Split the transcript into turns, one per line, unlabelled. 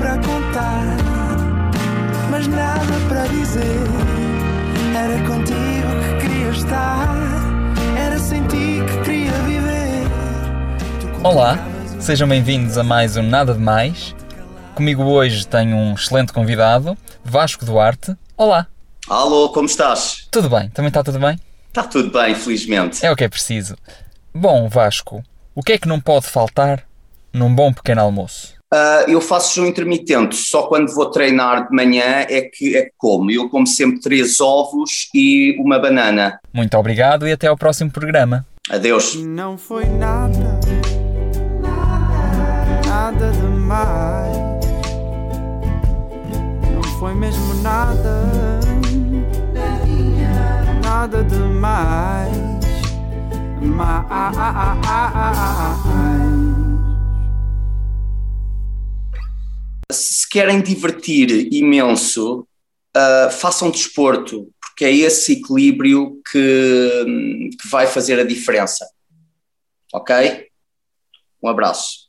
para contar, mas nada para dizer. Era contigo que queria estar, era sem ti que queria viver.
Olá, sejam bem-vindos a mais um Nada de Mais. Comigo hoje tenho um excelente convidado, Vasco Duarte. Olá,
Alô, como estás?
tudo bem? Também está tudo bem?
Está tudo bem, felizmente.
É o que é preciso. Bom, Vasco, o que é que não pode faltar num bom pequeno almoço?
Ah, eu faço jejum intermitente, só quando vou treinar de manhã é que, é que como. Eu como sempre três ovos e uma banana.
Muito obrigado e até ao próximo programa.
Adeus.
Não foi nada, nada demais. Não foi mesmo nada, nada demais.
Se querem divertir imenso, ah, façam desporto, porque é esse equilíbrio que, que vai fazer a diferença. Ok? Um abraço.